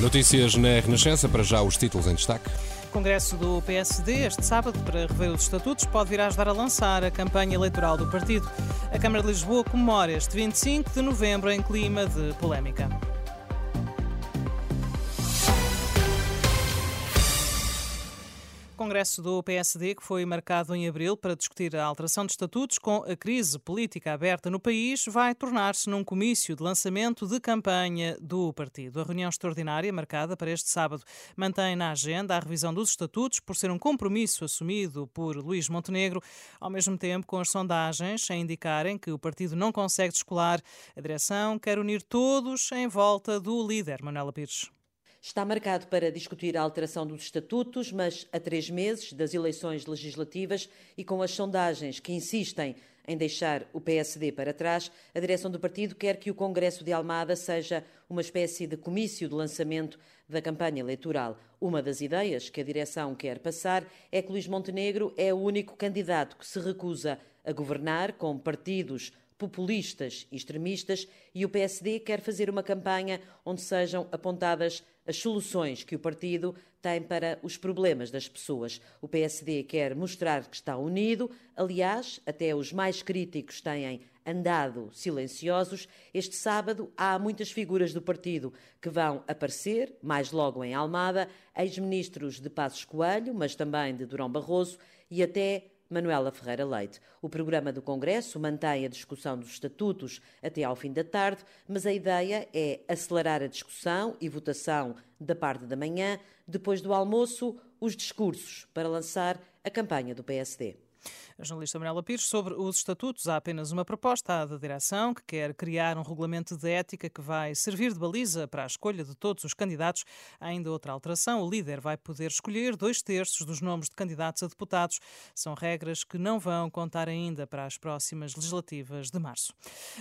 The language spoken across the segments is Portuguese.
Notícias na Renascença, para já os títulos em destaque. Congresso do PSD, este sábado, para rever os estatutos, pode vir a ajudar a lançar a campanha eleitoral do partido. A Câmara de Lisboa comemora este 25 de novembro em clima de polémica. Congresso do PSD, que foi marcado em abril para discutir a alteração de estatutos com a crise política aberta no país, vai tornar-se num comício de lançamento de campanha do partido. A reunião extraordinária, marcada para este sábado, mantém na agenda a revisão dos estatutos, por ser um compromisso assumido por Luís Montenegro, ao mesmo tempo com as sondagens a indicarem que o partido não consegue descolar. A direção quer unir todos em volta do líder, Manuela Pires. Está marcado para discutir a alteração dos estatutos, mas a três meses das eleições legislativas e com as sondagens que insistem em deixar o PSD para trás, a direção do partido quer que o Congresso de Almada seja uma espécie de comício de lançamento da campanha eleitoral. Uma das ideias que a direção quer passar é que Luís Montenegro é o único candidato que se recusa a governar com partidos populistas e extremistas e o PSD quer fazer uma campanha onde sejam apontadas as soluções que o partido tem para os problemas das pessoas. O PSD quer mostrar que está unido, aliás, até os mais críticos têm andado silenciosos. Este sábado há muitas figuras do partido que vão aparecer, mais logo em Almada, ex-ministros de Passos Coelho, mas também de Durão Barroso e até Manuela Ferreira Leite. O programa do Congresso mantém a discussão dos estatutos até ao fim da tarde, mas a ideia é acelerar a discussão e votação da parte da manhã, depois do almoço, os discursos para lançar a campanha do PSD. A jornalista Manuela Pires, sobre os estatutos, há apenas uma proposta da direção que quer criar um regulamento de ética que vai servir de baliza para a escolha de todos os candidatos. Há ainda outra alteração: o líder vai poder escolher dois terços dos nomes de candidatos a deputados. São regras que não vão contar ainda para as próximas legislativas de março.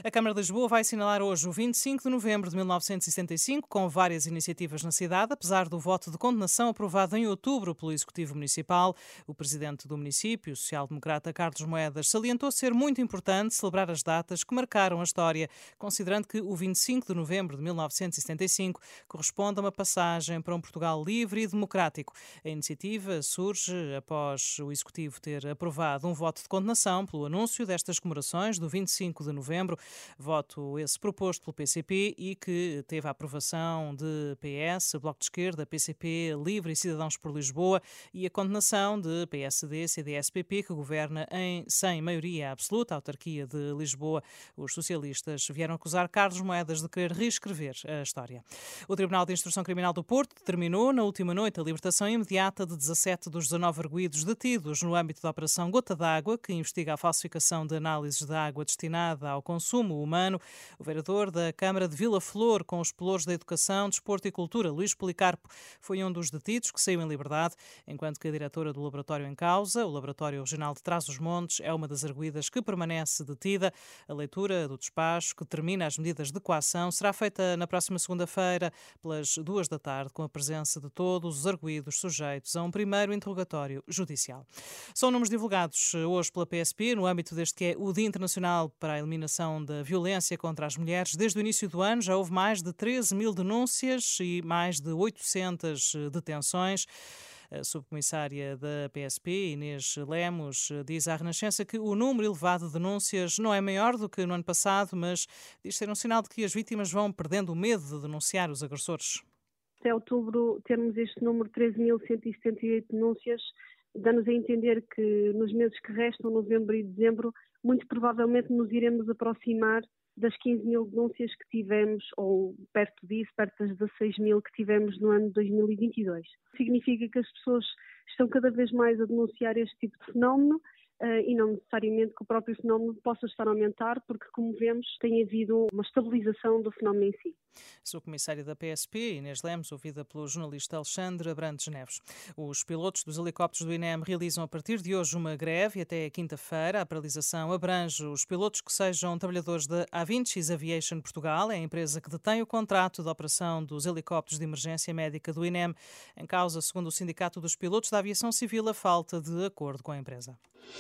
A Câmara de Lisboa vai assinalar hoje o 25 de novembro de 1965, com várias iniciativas na cidade, apesar do voto de condenação aprovado em outubro pelo Executivo Municipal. O presidente do município, social-democrata Carlos Moedas salientou ser muito importante celebrar as datas que marcaram a história, considerando que o 25 de novembro de 1975 corresponde a uma passagem para um Portugal livre e democrático. A iniciativa surge após o Executivo ter aprovado um voto de condenação pelo anúncio destas comemorações do 25 de novembro, voto esse proposto pelo PCP e que teve a aprovação de PS, Bloco de Esquerda, PCP, Livre e Cidadãos por Lisboa e a condenação de PSD, CDS-PP, que governa em, sem maioria absoluta, a autarquia de Lisboa. Os socialistas vieram acusar Carlos Moedas de querer reescrever a história. O Tribunal de Instrução Criminal do Porto determinou na última noite a libertação imediata de 17 dos 19 arguídos detidos no âmbito da Operação Gota d'Água, que investiga a falsificação de análises de água destinada ao consumo humano. O vereador da Câmara de Vila Flor, com os pelouros da Educação, Desporto e Cultura, Luís Policarpo, foi um dos detidos que saiu em liberdade, enquanto que a diretora do laboratório em causa, o Laboratório Regional de Trás os Montes é uma das arguídas que permanece detida. A leitura do despacho, que termina as medidas de coação, será feita na próxima segunda-feira, pelas duas da tarde, com a presença de todos os arguídos sujeitos a um primeiro interrogatório judicial. São números divulgados hoje pela PSP, no âmbito deste que é o Dia Internacional para a Eliminação da Violência contra as Mulheres. Desde o início do ano já houve mais de 13 mil denúncias e mais de 800 detenções. A subcomissária da PSP, Inês Lemos, diz à Renascença que o número elevado de denúncias não é maior do que no ano passado, mas diz ser um sinal de que as vítimas vão perdendo o medo de denunciar os agressores. Até outubro termos este número 13.178 denúncias dá-nos a entender que nos meses que restam, novembro e dezembro, muito provavelmente nos iremos aproximar das 15 mil denúncias que tivemos, ou perto disso, perto das 16 mil que tivemos no ano de 2022. Significa que as pessoas estão cada vez mais a denunciar este tipo de fenómeno, uh, e não necessariamente que o próprio fenómeno possa estar a aumentar, porque, como vemos, tem havido uma estabilização do fenómeno em si. Sou comissária da PSP, Inês Lemos, ouvida pelo jornalista Alexandre Abrantes Neves. Os pilotos dos helicópteros do INEM realizam a partir de hoje uma greve e até quinta-feira. A paralisação abrange os pilotos que sejam trabalhadores da Avincis Aviation Portugal, é a empresa que detém o contrato de operação dos helicópteros de emergência médica do INEM. Em causa, segundo o Sindicato dos Pilotos da Aviação Civil, a falta de acordo com a empresa.